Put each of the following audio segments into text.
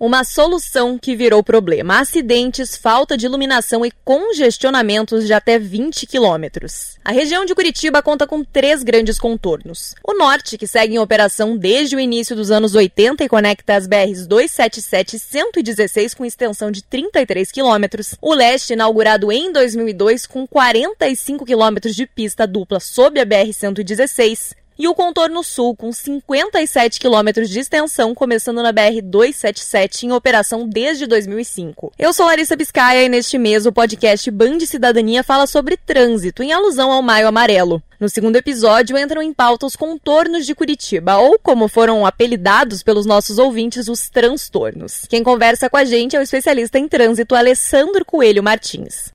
Uma solução que virou problema: acidentes, falta de iluminação e congestionamentos de até 20 quilômetros. A região de Curitiba conta com três grandes contornos. O norte, que segue em operação desde o início dos anos 80 e conecta as BRs 277 e 116 com extensão de 33 quilômetros. O leste, inaugurado em 2002 com 45 quilômetros de pista dupla sob a BR 116 e o contorno sul, com 57 quilômetros de extensão, começando na BR-277, em operação desde 2005. Eu sou Larissa Biscaia e neste mês o podcast Band Cidadania fala sobre trânsito, em alusão ao Maio Amarelo. No segundo episódio entram em pauta os contornos de Curitiba, ou como foram apelidados pelos nossos ouvintes, os transtornos. Quem conversa com a gente é o especialista em trânsito Alessandro Coelho Martins.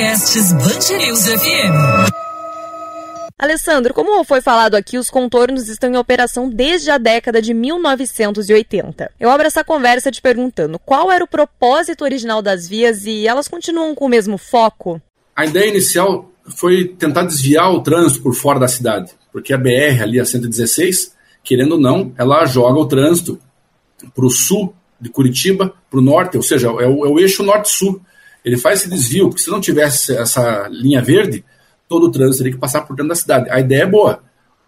Podcasts Bangerils FM. Alessandro, como foi falado aqui, os contornos estão em operação desde a década de 1980. Eu abro essa conversa te perguntando qual era o propósito original das vias e elas continuam com o mesmo foco? A ideia inicial foi tentar desviar o trânsito por fora da cidade, porque a BR ali, a 116, querendo ou não, ela joga o trânsito para o sul de Curitiba, para o norte, ou seja, é o, é o eixo norte-sul ele faz esse desvio, porque se não tivesse essa linha verde, todo o trânsito teria que passar por dentro da cidade. A ideia é boa,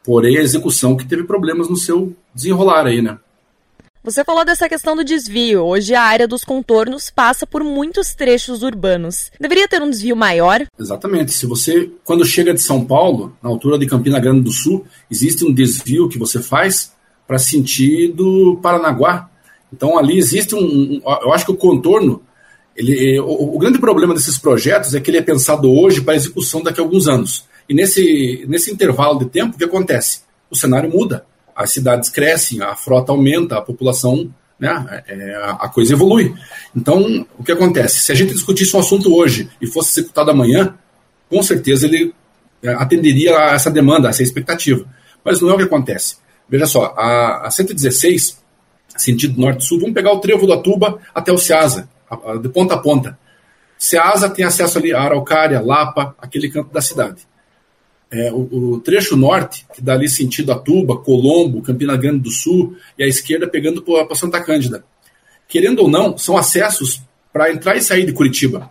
porém a execução que teve problemas no seu desenrolar aí, né? Você falou dessa questão do desvio. Hoje a área dos contornos passa por muitos trechos urbanos. Deveria ter um desvio maior? Exatamente. Se você, quando chega de São Paulo, na altura de Campina Grande do Sul, existe um desvio que você faz para sentido Paranaguá. Então ali existe um, eu acho que o contorno ele, o, o, grande problema desses projetos é que ele é pensado hoje para execução daqui a alguns anos. E nesse, nesse intervalo de tempo, o que acontece? O cenário muda. As cidades crescem, a frota aumenta, a população, né, é, a coisa evolui. Então, o que acontece? Se a gente discutisse um assunto hoje e fosse executado amanhã, com certeza ele é, atenderia a essa demanda, a essa expectativa. Mas não é o que acontece. Veja só, a, a 116, sentido norte-sul, vamos pegar o trevo da Tuba até o Ceasa de ponta a ponta. Ceasa tem acesso ali a Araucária, Lapa, aquele canto da cidade. É, o, o, trecho norte, que dá ali sentido a Tuba, Colombo, Campina Grande do Sul, e a esquerda pegando para Santa Cândida. Querendo ou não, são acessos para entrar e sair de Curitiba.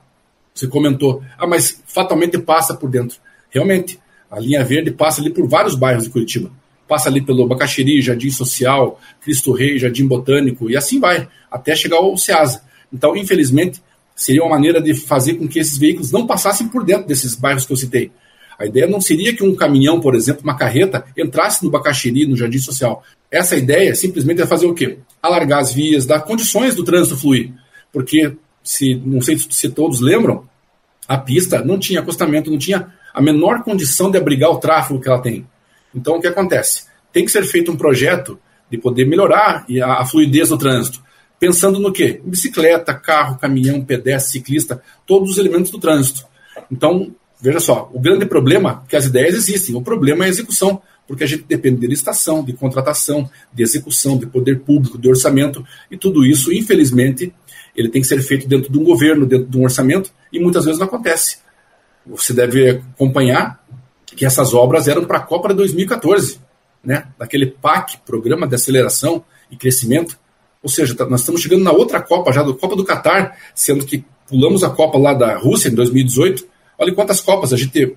Você comentou, ah, mas fatalmente passa por dentro. Realmente, a linha verde passa ali por vários bairros de Curitiba. Passa ali pelo Bacaxiri, Jardim Social, Cristo Rei, Jardim Botânico, e assim vai, até chegar ao Ceasa. Então, infelizmente, seria uma maneira de fazer com que esses veículos não passassem por dentro desses bairros que eu citei. A ideia não seria que um caminhão, por exemplo, uma carreta, entrasse no Bacaxiri, no Jardim Social. Essa ideia simplesmente é fazer o quê? Alargar as vias, dar condições do trânsito fluir. Porque, se não sei se todos lembram, a pista não tinha acostamento, não tinha a menor condição de abrigar o tráfego que ela tem. Então, o que acontece? Tem que ser feito um projeto de poder melhorar a, fluidez do trânsito pensando no quê? Bicicleta, carro, caminhão, pedestre, ciclista, todos os elementos do trânsito. Então, veja só, o grande problema é que as ideias existem, o problema é a execução, porque a gente depende de licitação, de contratação, de execução, de poder público, de orçamento, e tudo isso, infelizmente, ele tem que ser feito dentro de um governo, dentro de um orçamento, e muitas vezes não acontece. Você deve acompanhar que essas obras eram para a Copa de 2014, né? daquele PAC, Programa de Aceleração e Crescimento, ou seja, tá, nós estamos chegando na outra Copa já, do Copa do Catar, sendo que pulamos a Copa lá da Rússia em 2018. Olha quantas Copas a gente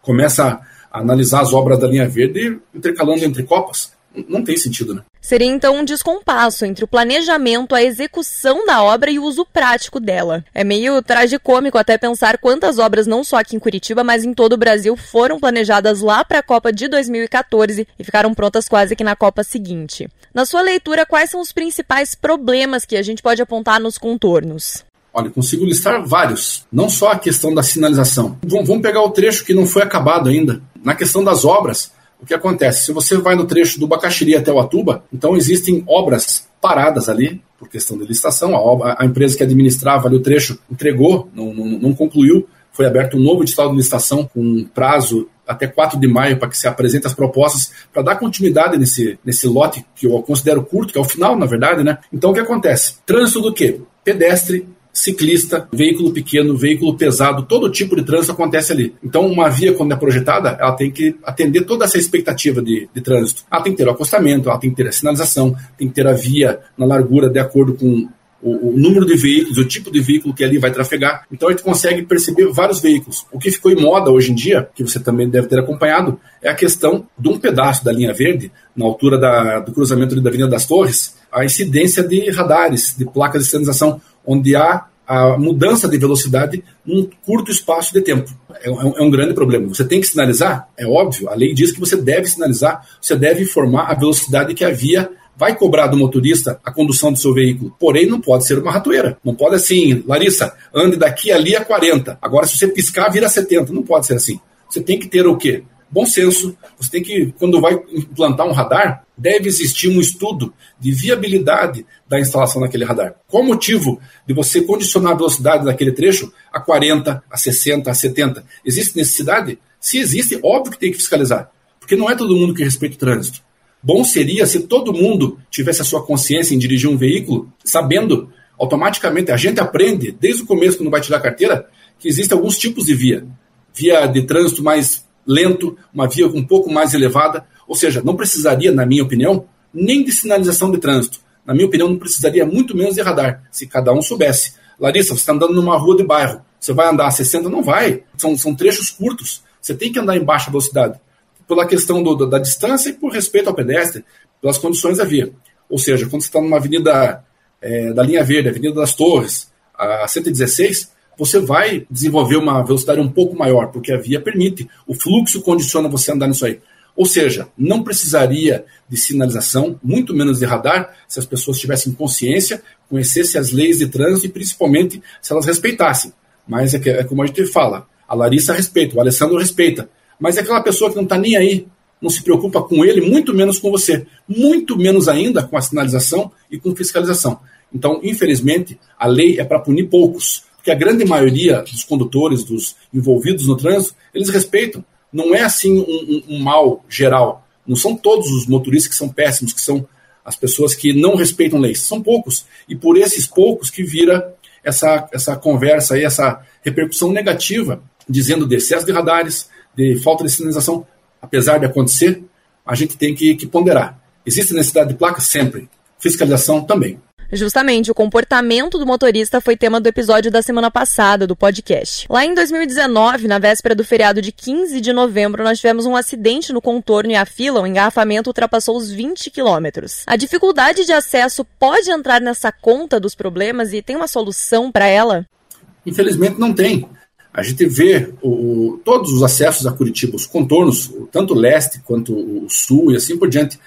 começa a analisar as obras da linha verde intercalando entre Copas não tem sentido, né? Seria então um descompasso entre o planejamento, a execução da obra e o uso prático dela. É meio tragicômico até pensar quantas obras, não só aqui em Curitiba, mas em todo o Brasil, foram planejadas lá para a Copa de 2014 e ficaram prontas quase que na Copa seguinte. Na sua leitura, quais são os principais problemas que a gente pode apontar nos contornos? Olha, consigo listar vários. Não só a questão da sinalização. Vamos pegar o trecho que não foi acabado ainda. Na questão das obras, o que acontece? Se você vai no trecho do Bacaxiri até o Atuba, então existem obras paradas ali, por questão de licitação. A, obra, a empresa que administrava ali o trecho entregou, não, não, não concluiu. Foi aberto um novo edital de licitação com um prazo até 4 de maio para que se apresente as propostas para dar continuidade nesse, nesse lote que eu considero curto, que é o final, na verdade, né? Então o que acontece? Trânsito do quê? Pedestre ciclista, veículo pequeno, veículo pesado, todo tipo de trânsito acontece ali. Então, uma via, quando é projetada, ela tem que atender toda essa expectativa de, de trânsito. Ela tem que ter o acostamento, ela tem que ter a sinalização, tem que ter a via na largura de acordo com o, o, número de veículos, o tipo de veículo que ali vai trafegar. Então a gente consegue perceber vários veículos. O que ficou em moda hoje em dia, que você também deve ter acompanhado, é a questão de um pedaço da linha verde, na altura da, do cruzamento da Avenida das Torres, a incidência de radares, de placas de sinalização, onde há a mudança de velocidade num curto espaço de tempo. É, um, é um, grande problema. Você tem que sinalizar, é óbvio, a lei diz que você deve sinalizar, você deve informar a velocidade que a via vai cobrar do motorista a condução do seu veículo. Porém, não pode ser uma ratoeira. Não pode assim, Larissa, ande daqui ali a 40. Agora, se você piscar, vira 70. Não pode ser assim. Você tem que ter o quê? Bom senso. Você tem que, quando vai implantar um radar, deve existir um estudo de viabilidade da instalação daquele radar. Qual o motivo de você condicionar a velocidade daquele trecho a 40, a 60, a 70? Existe necessidade? Se existe, óbvio que tem que fiscalizar. Porque não é todo mundo que respeita o trânsito. Bom seria se todo mundo tivesse a sua consciência em dirigir um veículo, sabendo automaticamente, a gente aprende desde o começo, quando vai tirar a carteira, que existem alguns tipos de via. Via de trânsito mais lento, uma via um pouco mais elevada, ou seja, não precisaria, na minha opinião, nem de sinalização de trânsito. Na minha opinião, não precisaria muito menos de radar, se cada um soubesse. Larissa, você está andando numa rua de bairro, você vai andar a 60? Não vai. São, são trechos curtos. Você tem que andar em baixa velocidade pela questão do, da distância e por respeito ao pedestre, pelas condições da via. Ou seja, quando você está numa avenida é, da linha verde, Avenida das Torres, a 116, você vai desenvolver uma velocidade um pouco maior, porque a via permite, o fluxo condiciona você a andar nisso aí. Ou seja, não precisaria de sinalização, muito menos de radar, se as pessoas tivessem consciência, conhecessem as leis de trânsito e principalmente se elas respeitassem. Mas é, que, é como a gente fala, a Larissa respeita, o Alessandro respeita, mas é aquela pessoa que não está nem aí, não se preocupa com ele, muito menos com você. Muito menos ainda com a sinalização e com fiscalização. Então, infelizmente, a lei é para punir poucos, porque a grande maioria dos condutores, dos envolvidos no trânsito, eles respeitam. Não é assim um, um, um mal geral. Não são todos os motoristas que são péssimos, que são as pessoas que não respeitam leis. São poucos. E por esses poucos que vira essa, essa conversa aí, essa repercussão negativa, dizendo de excesso de radares, de falta de sinalização, apesar de acontecer, a gente tem que, que ponderar. Existe necessidade de placa? Sempre. Fiscalização também. Justamente, o comportamento do motorista foi tema do episódio da semana passada do podcast. Lá em 2019, na véspera do feriado de 15 de novembro, nós tivemos um acidente no contorno e a fila, o engarrafamento ultrapassou os 20 quilômetros. A dificuldade de acesso pode entrar nessa conta dos problemas e tem uma solução para ela? Infelizmente não tem. A gente vê o, todos os acessos a Curitiba, os contornos, tanto o leste quanto o sul e assim por diante.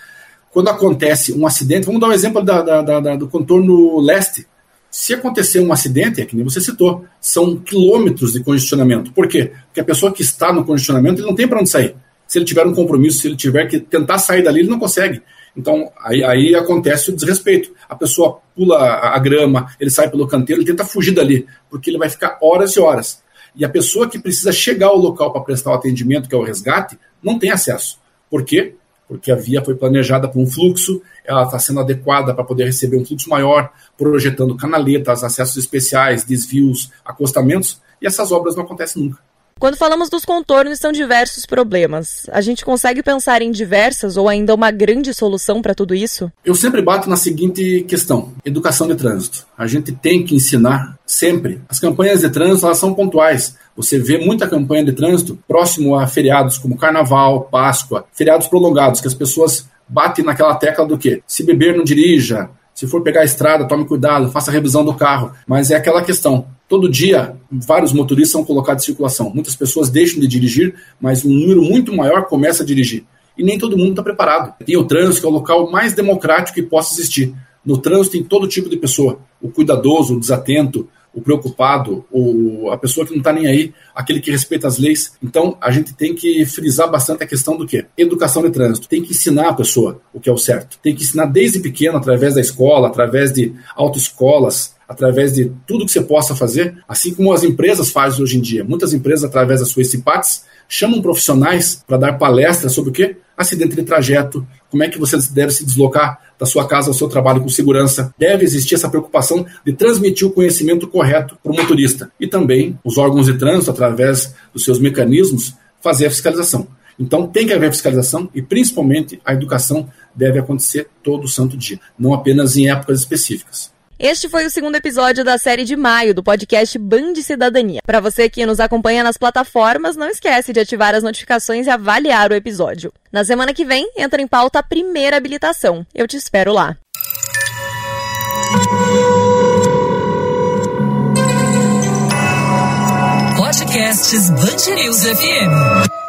Quando acontece um acidente, vamos dar um exemplo da, da, da, do contorno leste. Se acontecer um acidente, é que nem você citou, são quilômetros de congestionamento. Por quê? Porque a pessoa que está no congestionamento ele não tem para onde sair. Se ele tiver um compromisso, se ele tiver que tentar sair dali, ele não consegue. Então, aí, aí, acontece o desrespeito. A pessoa pula a, grama, ele sai pelo canteiro, ele tenta fugir dali, porque ele vai ficar horas e horas. E a pessoa que precisa chegar ao local para prestar o atendimento, que é o resgate, não tem acesso. Por quê? Porque a via foi planejada para um fluxo, ela está sendo adequada para poder receber um fluxo maior, projetando canaletas, acessos especiais, desvios, acostamentos, e essas obras não acontecem nunca. Quando falamos dos contornos, são diversos problemas. A gente consegue pensar em diversas ou ainda uma grande solução para tudo isso? Eu sempre bato na seguinte questão: educação de trânsito. A gente tem que ensinar sempre. As campanhas de trânsito elas são pontuais. Você vê muita campanha de trânsito próximo a feriados como Carnaval, Páscoa, feriados prolongados, que as pessoas batem naquela tecla do que? Se beber, não dirija. Se for pegar a estrada, tome cuidado, faça a revisão do carro. Mas é aquela questão. Todo dia, vários motoristas são colocados em circulação. Muitas pessoas deixam de dirigir, mas um número muito maior começa a dirigir. E nem todo mundo está preparado. Tem o trânsito, que é o local mais democrático que possa existir. No trânsito tem todo tipo de pessoa: o cuidadoso, o desatento, o preocupado, o, a pessoa que não está nem aí, aquele que respeita as leis. Então, a gente tem que frisar bastante a questão do quê? Educação de trânsito. Tem que ensinar a pessoa o que é o certo. Tem que ensinar desde pequeno, através da escola, através de autoescolas, através de tudo que você possa fazer, assim como as empresas fazem hoje em dia. Muitas empresas, através das suas CIPATs, chamam profissionais para dar palestras sobre o quê? Acidente de trajeto, como é que você deve se deslocar da sua casa ao seu trabalho com segurança. Deve existir essa preocupação de transmitir o conhecimento correto para o motorista. E também os órgãos de trânsito, através dos seus mecanismos, fazer a fiscalização. Então tem que haver fiscalização e principalmente a educação deve acontecer todo santo dia, não apenas em épocas específicas. Este foi o segundo episódio da série de maio do podcast Band Cidadania. Para você que nos acompanha nas plataformas, não esquece de ativar as notificações e avaliar o episódio. Na semana que vem, entra em pauta a primeira habilitação. Eu te espero lá. Podcasts News FM.